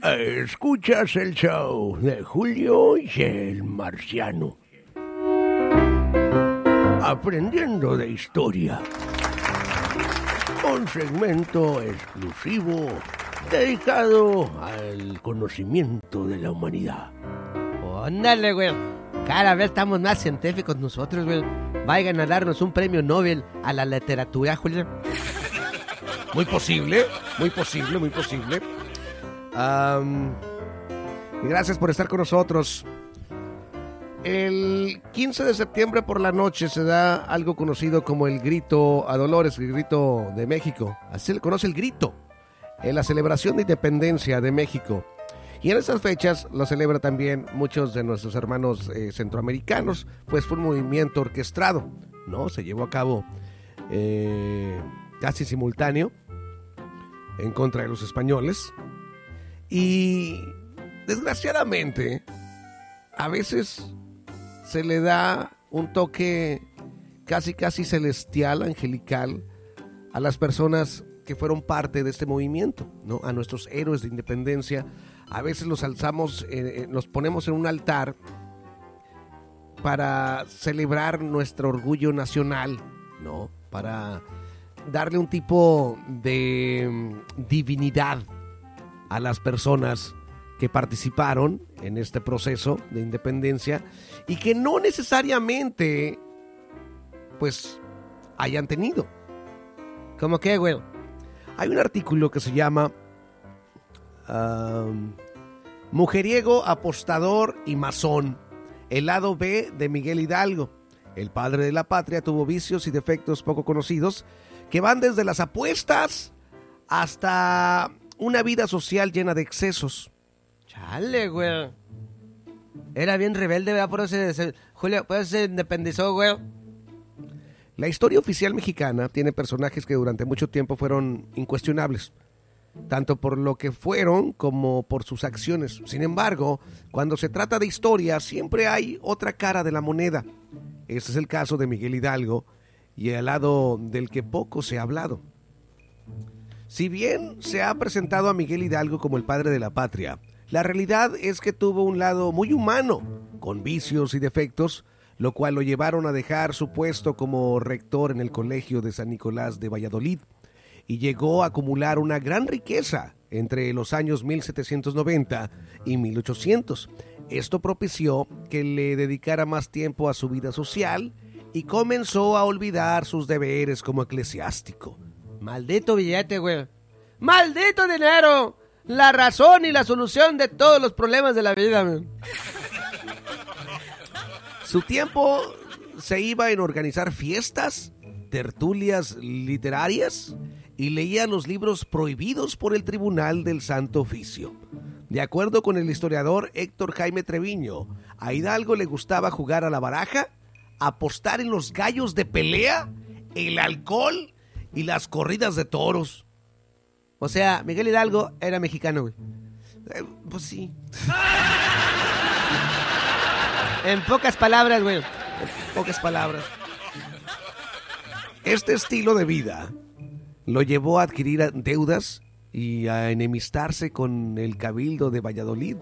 Escuchas el show de Julio y el Marciano. Aprendiendo de historia. Un segmento exclusivo dedicado al conocimiento de la humanidad. Ándale, güey. Cada vez estamos más científicos nosotros, güey. Vayan a darnos un premio Nobel a la literatura, Julio. Muy posible, muy posible, muy posible. Y gracias por estar con nosotros. El 15 de septiembre por la noche se da algo conocido como el grito a Dolores, el grito de México. Así se le conoce el grito. En la celebración de independencia de México. Y en esas fechas lo celebra también muchos de nuestros hermanos eh, centroamericanos, pues fue un movimiento orquestado, ¿no? Se llevó a cabo eh, casi simultáneo en contra de los españoles. Y desgraciadamente, a veces se le da un toque casi casi celestial, angelical, a las personas que fueron parte de este movimiento, ¿no? A nuestros héroes de independencia. A veces los alzamos, eh, eh, ponemos en un altar para celebrar nuestro orgullo nacional, ¿no? Para darle un tipo de mm, divinidad a las personas que participaron en este proceso de independencia y que no necesariamente pues hayan tenido. ¿Cómo que, güey? Hay un artículo que se llama um, Mujeriego, apostador y masón. El lado B de Miguel Hidalgo. El padre de la patria tuvo vicios y defectos poco conocidos que van desde las apuestas hasta una vida social llena de excesos. Chale, güey. Era bien rebelde, ¿verdad? Por eso se, se- Julio, por eso se independizó, güey. La historia oficial mexicana tiene personajes que durante mucho tiempo fueron incuestionables, tanto por lo que fueron como por sus acciones. Sin embargo, cuando se trata de historia, siempre hay otra cara de la moneda. Ese es el caso de Miguel Hidalgo y al lado del que poco se ha hablado. Si bien se ha presentado a Miguel Hidalgo como el padre de la patria, la realidad es que tuvo un lado muy humano, con vicios y defectos, lo cual lo llevaron a dejar su puesto como rector en el Colegio de San Nicolás de Valladolid y llegó a acumular una gran riqueza entre los años 1790 y 1800. Esto propició que le dedicara más tiempo a su vida social y comenzó a olvidar sus deberes como eclesiástico. Maldito billete, güey. Maldito dinero. La razón y la solución de todos los problemas de la vida, güey. Su tiempo se iba en organizar fiestas, tertulias literarias y leía los libros prohibidos por el Tribunal del Santo Oficio. De acuerdo con el historiador Héctor Jaime Treviño, a Hidalgo le gustaba jugar a la baraja, apostar en los gallos de pelea, el alcohol y las corridas de toros. O sea, Miguel Hidalgo era mexicano, güey. Eh, pues sí. En pocas palabras, güey. pocas palabras. Este estilo de vida lo llevó a adquirir deudas y a enemistarse con el Cabildo de Valladolid.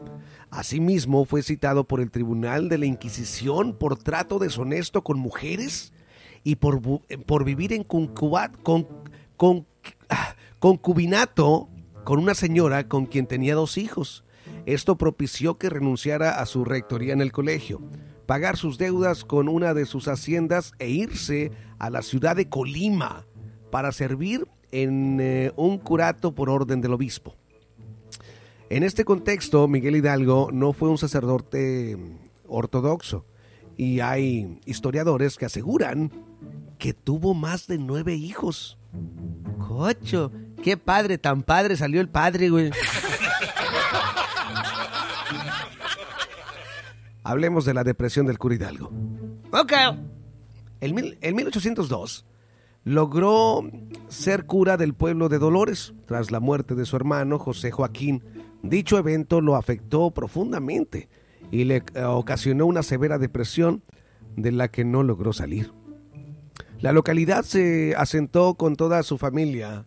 Asimismo, fue citado por el Tribunal de la Inquisición por trato deshonesto con mujeres y por, por vivir en ah, concubinato con una señora con quien tenía dos hijos. Esto propició que renunciara a su rectoría en el colegio, pagar sus deudas con una de sus haciendas e irse a la ciudad de Colima para servir en eh, un curato por orden del obispo. En este contexto, Miguel Hidalgo no fue un sacerdote mm, ortodoxo y hay historiadores que aseguran que tuvo más de nueve hijos. Cocho, qué padre, tan padre salió el padre, güey. Hablemos de la depresión del cura Hidalgo. Ok. En, mil- en 1802 logró ser cura del pueblo de Dolores tras la muerte de su hermano José Joaquín. Dicho evento lo afectó profundamente y le ocasionó una severa depresión de la que no logró salir. La localidad se asentó con toda su familia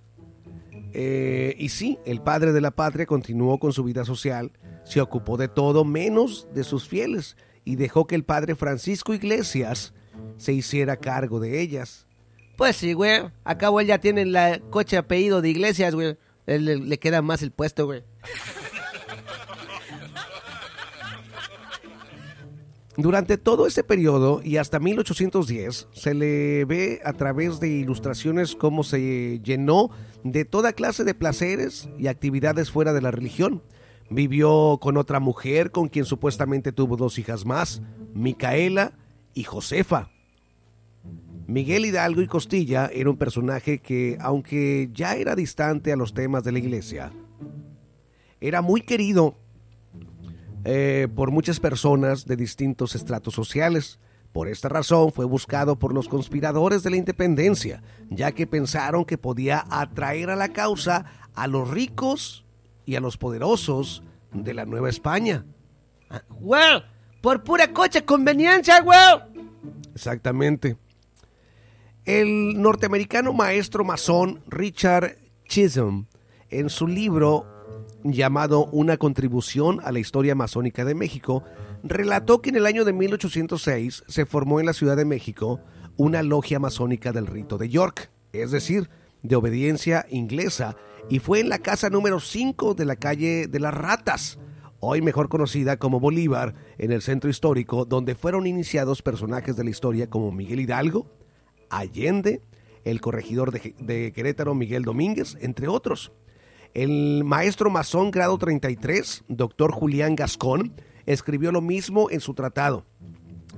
eh, y sí, el padre de la patria continuó con su vida social, se ocupó de todo menos de sus fieles y dejó que el padre Francisco Iglesias se hiciera cargo de ellas. Pues sí, güey. Acabo él ya tiene la coche apellido de iglesias, güey. Le, le queda más el puesto, güey. Durante todo este periodo y hasta 1810 se le ve a través de ilustraciones cómo se llenó de toda clase de placeres y actividades fuera de la religión. Vivió con otra mujer con quien supuestamente tuvo dos hijas más, Micaela y Josefa. Miguel Hidalgo y Costilla era un personaje que, aunque ya era distante a los temas de la iglesia, era muy querido eh, por muchas personas de distintos estratos sociales. Por esta razón fue buscado por los conspiradores de la independencia, ya que pensaron que podía atraer a la causa a los ricos y a los poderosos de la Nueva España. Güey, por pura coche conveniencia, güey. Exactamente. El norteamericano maestro masón Richard Chisholm, en su libro llamado Una contribución a la historia masónica de México, relató que en el año de 1806 se formó en la Ciudad de México una logia masónica del rito de York, es decir, de obediencia inglesa, y fue en la casa número 5 de la calle de las Ratas, hoy mejor conocida como Bolívar, en el centro histórico, donde fueron iniciados personajes de la historia como Miguel Hidalgo, Allende, el corregidor de, de Querétaro Miguel Domínguez, entre otros. El maestro masón grado 33, doctor Julián Gascón, escribió lo mismo en su tratado,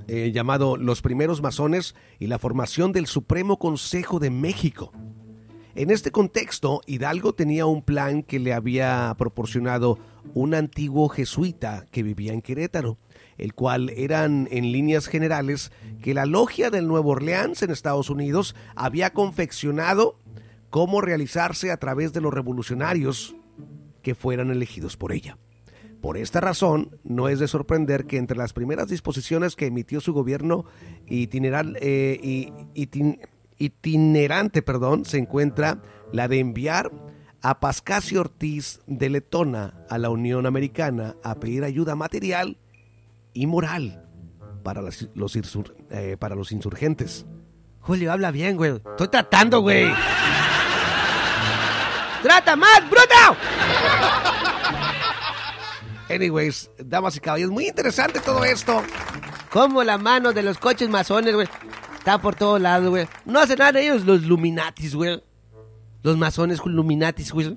eh, llamado Los primeros masones y la formación del Supremo Consejo de México. En este contexto, Hidalgo tenía un plan que le había proporcionado un antiguo jesuita que vivía en Querétaro, el cual eran en líneas generales que la logia del Nuevo Orleans en Estados Unidos había confeccionado cómo realizarse a través de los revolucionarios que fueran elegidos por ella. Por esta razón, no es de sorprender que entre las primeras disposiciones que emitió su gobierno eh, itinerante perdón, se encuentra la de enviar a Pascasio Ortiz de Letona a la Unión Americana a pedir ayuda material y moral para, eh, para los insurgentes. Julio, habla bien, güey. Estoy tratando, güey. ¡Trata más, bruto! Anyways, damas y caballeros, muy interesante todo esto. Como la mano de los coches masones, güey. Está por todos lados, güey. No hacen nada de ellos los Luminatis, güey. Los masones Luminatis, güey.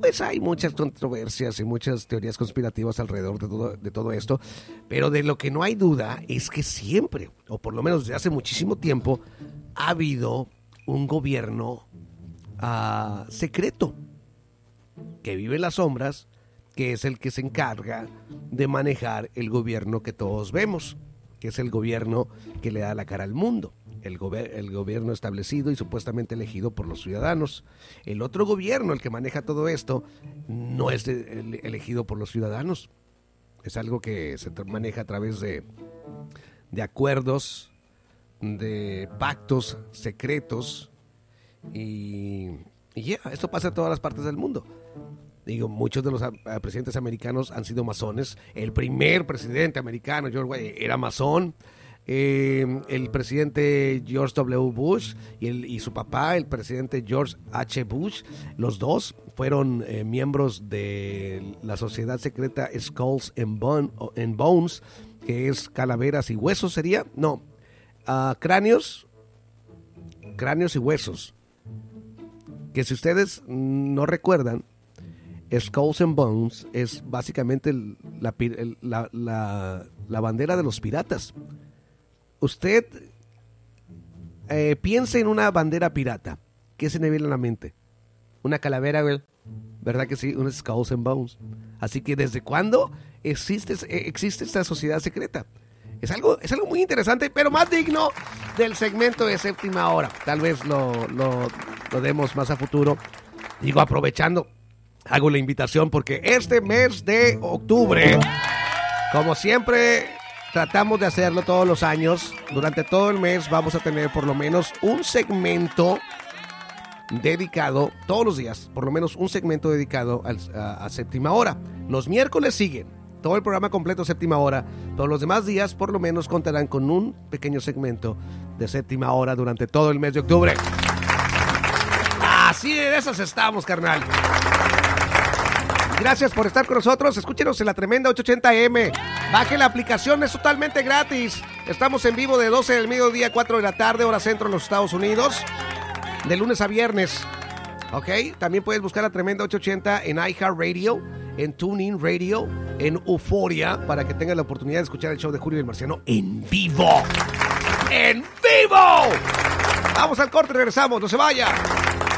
Pues hay muchas controversias y muchas teorías conspirativas alrededor de todo, de todo esto, pero de lo que no hay duda es que siempre, o por lo menos desde hace muchísimo tiempo, ha habido un gobierno secreto que vive en las sombras, que es el que se encarga de manejar el gobierno que todos vemos, que es el gobierno que le da la cara al mundo, el, el gobierno establecido y supuestamente elegido por los ciudadanos. El otro gobierno, el que maneja todo esto, no es elegido por los ciudadanos. Es algo que se maneja a través de, de acuerdos, de pactos secretos y, y ya, esto pasa en todas las partes del mundo. Digo, muchos de los ah, ah, presidentes americanos han sido masones. El primer presidente americano, George era masón. Eh, el presidente George W. Bush y, el- y su papá, el presidente George H. Bush, los dos fueron eh, miembros de la sociedad secreta Skulls and, Bone- and Bones, que es calaveras y huesos, sería. No, ah, cráneos, cráneos y huesos. Que si ustedes no recuerdan, Skulls and Bones es básicamente la, la- la- bandera de los piratas. Usted eh, piense en una bandera pirata. ¿Qué se le viene a la mente? una calavera. ¿Verdad que sí? Un Skulls and Bones. Así que, ¿desde cuándo existe, existe esta sociedad secreta? Es algo, es algo muy interesante, pero más digno del segmento de séptima hora. Tal vez lo, lo demos más a futuro. Digo, aprovechando, hago la invitación porque este mes de octubre, como siempre, tratamos de hacerlo todos los años. Durante todo el mes vamos a tener por lo menos un segmento dedicado todos los días, por lo menos un segmento dedicado al- a, a séptima hora. Los miércoles siguen todo el programa completo séptima hora. Todos los demás días por lo menos contarán con un pequeño segmento de séptima hora durante todo el mes de octubre. Así de esas estamos, carnal. Gracias por estar con nosotros. Escúchenos en la tremenda 880M. Baje la aplicación, es totalmente gratis. Estamos en vivo de 12 del mediodía a 4 de la tarde, hora centro en los Estados Unidos de lunes a viernes. ¿Ok? También puedes buscar a Tremenda 880 en iHeartRadio, en TuneIn Radio, en Euforia, para que tengas la oportunidad de escuchar el show de Julio y el Marciano en vivo. ¡En vivo! Vamos al corte, regresamos, no se vaya.